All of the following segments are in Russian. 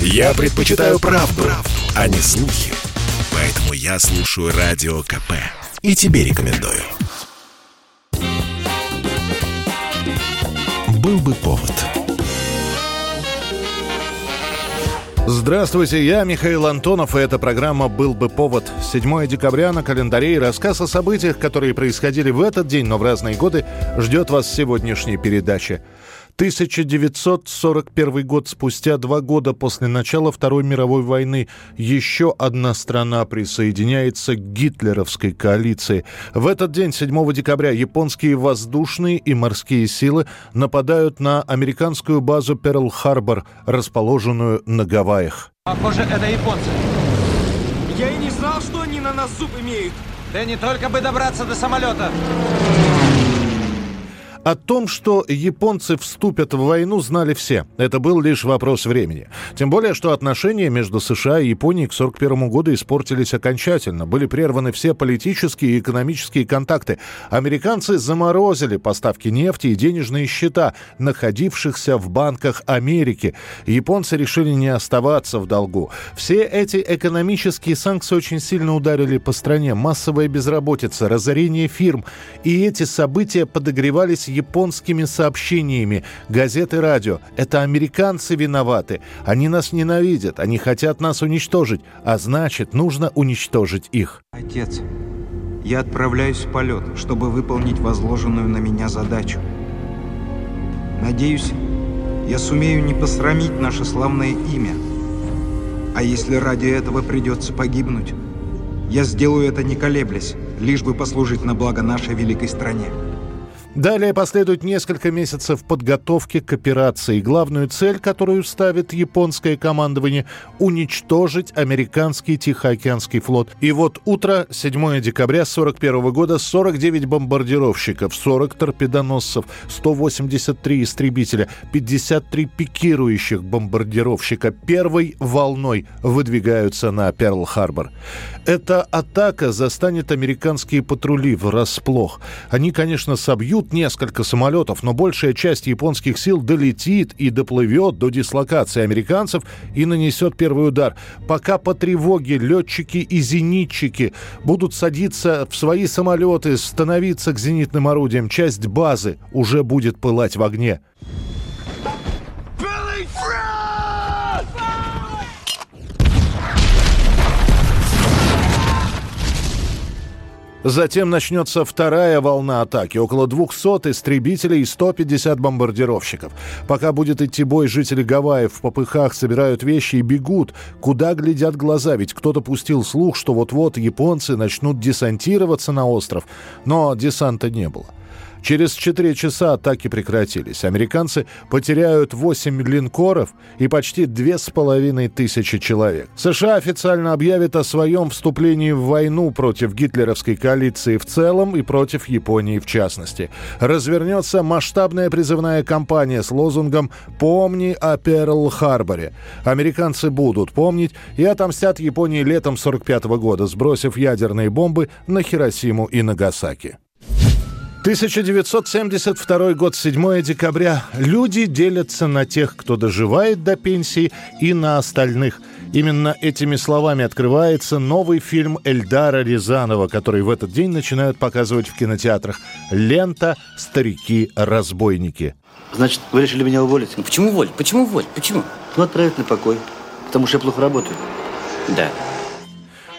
Я предпочитаю правду, правду, а не слухи. Поэтому я слушаю Радио КП. И тебе рекомендую. Был бы повод. Здравствуйте, я Михаил Антонов, и эта программа «Был бы повод». 7 декабря на календаре и рассказ о событиях, которые происходили в этот день, но в разные годы, ждет вас сегодняшней передачи. 1941 год, спустя два года после начала Второй мировой войны, еще одна страна присоединяется к гитлеровской коалиции. В этот день, 7 декабря, японские воздушные и морские силы нападают на американскую базу Перл-Харбор, расположенную на Гавайях. Похоже, это японцы. Я и не знал, что они на нас зуб имеют. Да не только бы добраться до самолета. О том, что японцы вступят в войну, знали все. Это был лишь вопрос времени. Тем более, что отношения между США и Японией к 1941 году испортились окончательно. Были прерваны все политические и экономические контакты. Американцы заморозили поставки нефти и денежные счета, находившихся в банках Америки. Японцы решили не оставаться в долгу. Все эти экономические санкции очень сильно ударили по стране. Массовая безработица, разорение фирм. И эти события подогревались японскими сообщениями, газеты, радио. Это американцы виноваты. Они нас ненавидят, они хотят нас уничтожить, а значит, нужно уничтожить их. Отец, я отправляюсь в полет, чтобы выполнить возложенную на меня задачу. Надеюсь, я сумею не посрамить наше славное имя. А если ради этого придется погибнуть, я сделаю это не колеблясь, лишь бы послужить на благо нашей великой стране. Далее последует несколько месяцев подготовки к операции. Главную цель, которую ставит японское командование – уничтожить американский Тихоокеанский флот. И вот утро 7 декабря 1941 года 49 бомбардировщиков, 40 торпедоносцев, 183 истребителя, 53 пикирующих бомбардировщика первой волной выдвигаются на Перл-Харбор. Эта атака застанет американские патрули врасплох. Они, конечно, собьют Тут несколько самолетов, но большая часть японских сил долетит и доплывет до дислокации американцев и нанесет первый удар. Пока по тревоге летчики и зенитчики будут садиться в свои самолеты, становиться к зенитным орудиям, часть базы уже будет пылать в огне. Затем начнется вторая волна атаки. Около 200 истребителей и 150 бомбардировщиков. Пока будет идти бой, жители Гавайев в попыхах собирают вещи и бегут. Куда глядят глаза? Ведь кто-то пустил слух, что вот-вот японцы начнут десантироваться на остров. Но десанта не было. Через 4 часа атаки прекратились. Американцы потеряют 8 линкоров и почти половиной тысячи человек. США официально объявит о своем вступлении в войну против гитлеровской коалиции в целом и против Японии в частности. Развернется масштабная призывная кампания с лозунгом «Помни о Перл-Харборе». Американцы будут помнить и отомстят Японии летом 45 года, сбросив ядерные бомбы на Хиросиму и Нагасаки. 1972 год, 7 декабря. Люди делятся на тех, кто доживает до пенсии, и на остальных. Именно этими словами открывается новый фильм Эльдара Рязанова, который в этот день начинают показывать в кинотеатрах. Лента «Старики-разбойники». Значит, вы решили меня уволить? Ну, почему уволить? Почему уволить? Почему? Ну, отправить на покой. Потому что я плохо работаю. Да.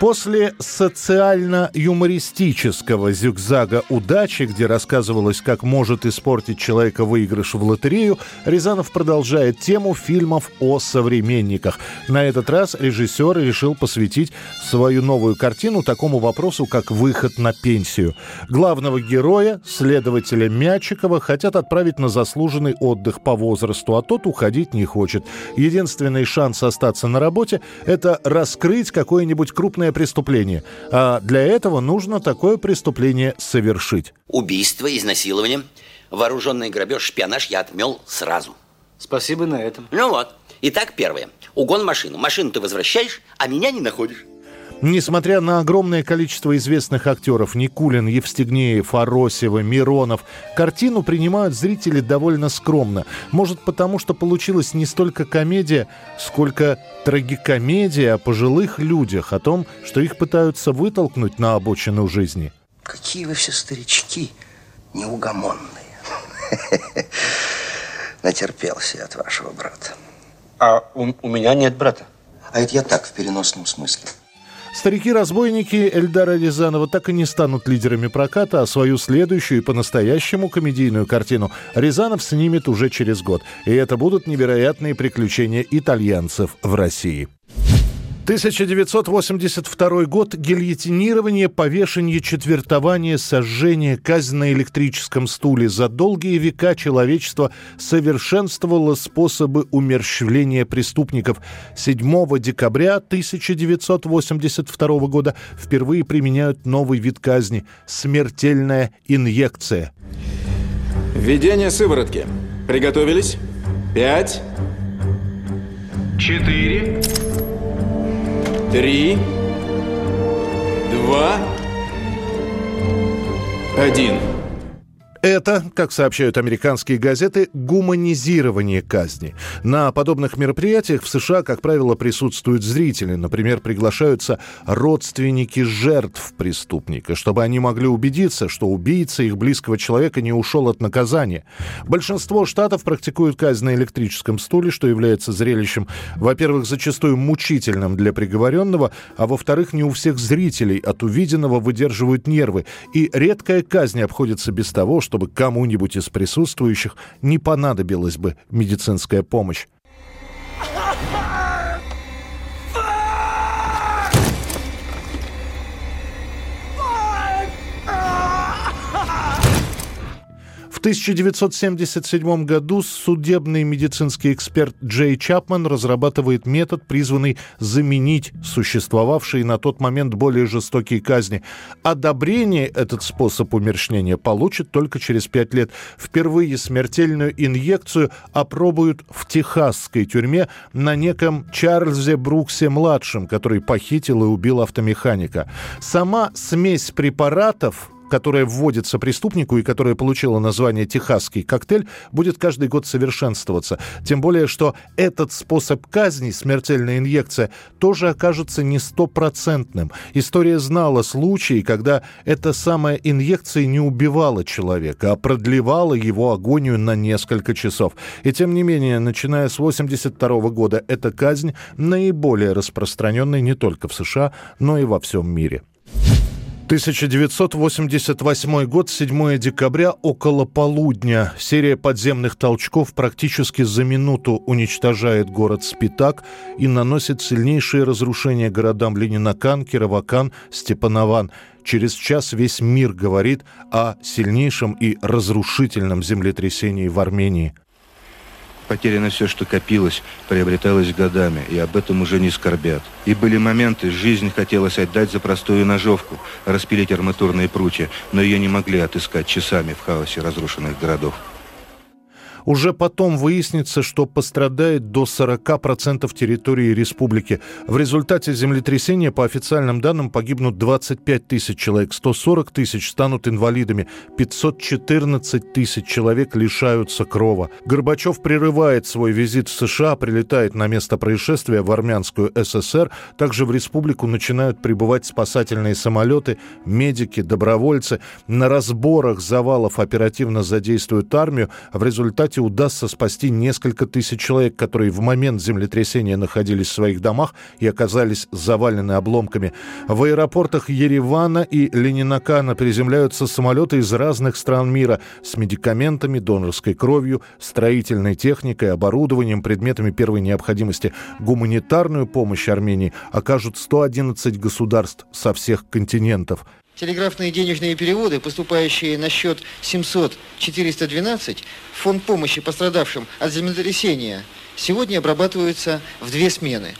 После социально-юмористического зигзага удачи, где рассказывалось, как может испортить человека выигрыш в лотерею, Рязанов продолжает тему фильмов о современниках. На этот раз режиссер решил посвятить свою новую картину такому вопросу, как выход на пенсию. Главного героя, следователя Мячикова, хотят отправить на заслуженный отдых по возрасту, а тот уходить не хочет. Единственный шанс остаться на работе – это раскрыть какое-нибудь крупное уголовное преступление. А для этого нужно такое преступление совершить. Убийство, изнасилование, вооруженный грабеж, шпионаж я отмел сразу. Спасибо на этом. Ну вот. Итак, первое. Угон машины. Машину ты возвращаешь, а меня не находишь. Несмотря на огромное количество известных актеров Никулин, Евстигнеев, Аросева, Миронов, картину принимают зрители довольно скромно. Может потому, что получилась не столько комедия, сколько трагикомедия о пожилых людях, о том, что их пытаются вытолкнуть на обочину жизни. Какие вы все старички неугомонные. Натерпелся от вашего брата. А у, у меня нет брата. А это я так, в переносном смысле. Старики-разбойники Эльдара Рязанова так и не станут лидерами проката, а свою следующую и по-настоящему комедийную картину Рязанов снимет уже через год. И это будут невероятные приключения итальянцев в России. 1982 год. Гильотинирование, повешение, четвертование, сожжение, казнь на электрическом стуле. За долгие века человечество совершенствовало способы умерщвления преступников. 7 декабря 1982 года впервые применяют новый вид казни – смертельная инъекция. Введение сыворотки. Приготовились? Пять. Четыре три, два, один. Это, как сообщают американские газеты, гуманизирование казни. На подобных мероприятиях в США, как правило, присутствуют зрители. Например, приглашаются родственники жертв преступника, чтобы они могли убедиться, что убийца их близкого человека не ушел от наказания. Большинство штатов практикуют казнь на электрическом стуле, что является зрелищем, во-первых, зачастую мучительным для приговоренного, а во-вторых, не у всех зрителей от увиденного выдерживают нервы. И редкая казнь обходится без того, чтобы кому-нибудь из присутствующих не понадобилась бы медицинская помощь. 1977 году судебный медицинский эксперт Джей Чапман разрабатывает метод, призванный заменить существовавшие на тот момент более жестокие казни. Одобрение этот способ умерщвления получит только через пять лет. Впервые смертельную инъекцию опробуют в техасской тюрьме на неком Чарльзе Бруксе-младшем, который похитил и убил автомеханика. Сама смесь препаратов которая вводится преступнику и которая получила название «Техасский коктейль», будет каждый год совершенствоваться. Тем более, что этот способ казни, смертельная инъекция, тоже окажется не стопроцентным. История знала случаи, когда эта самая инъекция не убивала человека, а продлевала его агонию на несколько часов. И тем не менее, начиная с 1982 года, эта казнь наиболее распространенная не только в США, но и во всем мире. 1988 год, 7 декабря, около полудня. Серия подземных толчков практически за минуту уничтожает город Спитак и наносит сильнейшие разрушения городам Ленинакан, Кировакан, Степанован. Через час весь мир говорит о сильнейшем и разрушительном землетрясении в Армении. Потеряно все, что копилось, приобреталось годами, и об этом уже не скорбят. И были моменты, жизнь хотелось отдать за простую ножовку, распилить арматурные прутья, но ее не могли отыскать часами в хаосе разрушенных городов. Уже потом выяснится, что пострадает до 40% территории республики. В результате землетрясения, по официальным данным, погибнут 25 тысяч человек, 140 тысяч станут инвалидами, 514 тысяч человек лишаются крова. Горбачев прерывает свой визит в США, прилетает на место происшествия в армянскую ССР. Также в республику начинают прибывать спасательные самолеты, медики, добровольцы. На разборах завалов оперативно задействуют армию. В результате результате удастся спасти несколько тысяч человек, которые в момент землетрясения находились в своих домах и оказались завалены обломками. В аэропортах Еревана и Ленинакана приземляются самолеты из разных стран мира с медикаментами, донорской кровью, строительной техникой, оборудованием, предметами первой необходимости. Гуманитарную помощь Армении окажут 111 государств со всех континентов – Телеграфные денежные переводы, поступающие на счет 700-412, фонд помощи пострадавшим от землетрясения, сегодня обрабатываются в две смены.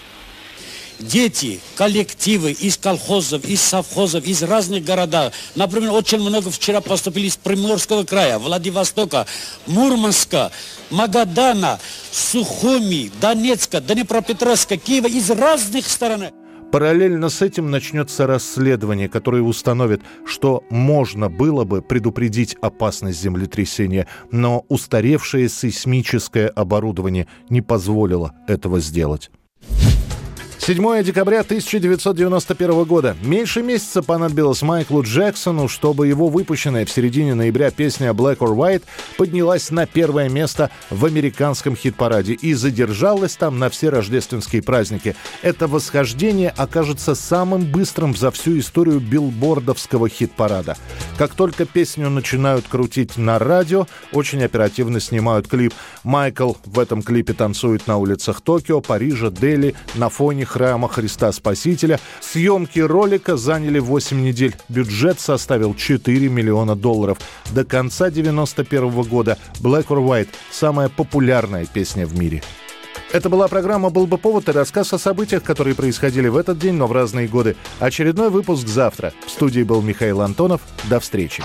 Дети, коллективы из колхозов, из совхозов, из разных городов. Например, очень много вчера поступили из Приморского края, Владивостока, Мурманска, Магадана, Сухуми, Донецка, Днепропетровска, Киева, из разных сторон. Параллельно с этим начнется расследование, которое установит, что можно было бы предупредить опасность землетрясения, но устаревшее сейсмическое оборудование не позволило этого сделать. 7 декабря 1991 года. Меньше месяца понадобилось Майклу Джексону, чтобы его выпущенная в середине ноября песня «Black or White» поднялась на первое место в американском хит-параде и задержалась там на все рождественские праздники. Это восхождение окажется самым быстрым за всю историю билбордовского хит-парада. Как только песню начинают крутить на радио, очень оперативно снимают клип. Майкл в этом клипе танцует на улицах Токио, Парижа, Дели на фоне храма Христа Спасителя. Съемки ролика заняли 8 недель. Бюджет составил 4 миллиона долларов. До конца 91 года Black or White – самая популярная песня в мире. Это была программа «Был бы повод» и рассказ о событиях, которые происходили в этот день, но в разные годы. Очередной выпуск завтра. В студии был Михаил Антонов. До встречи.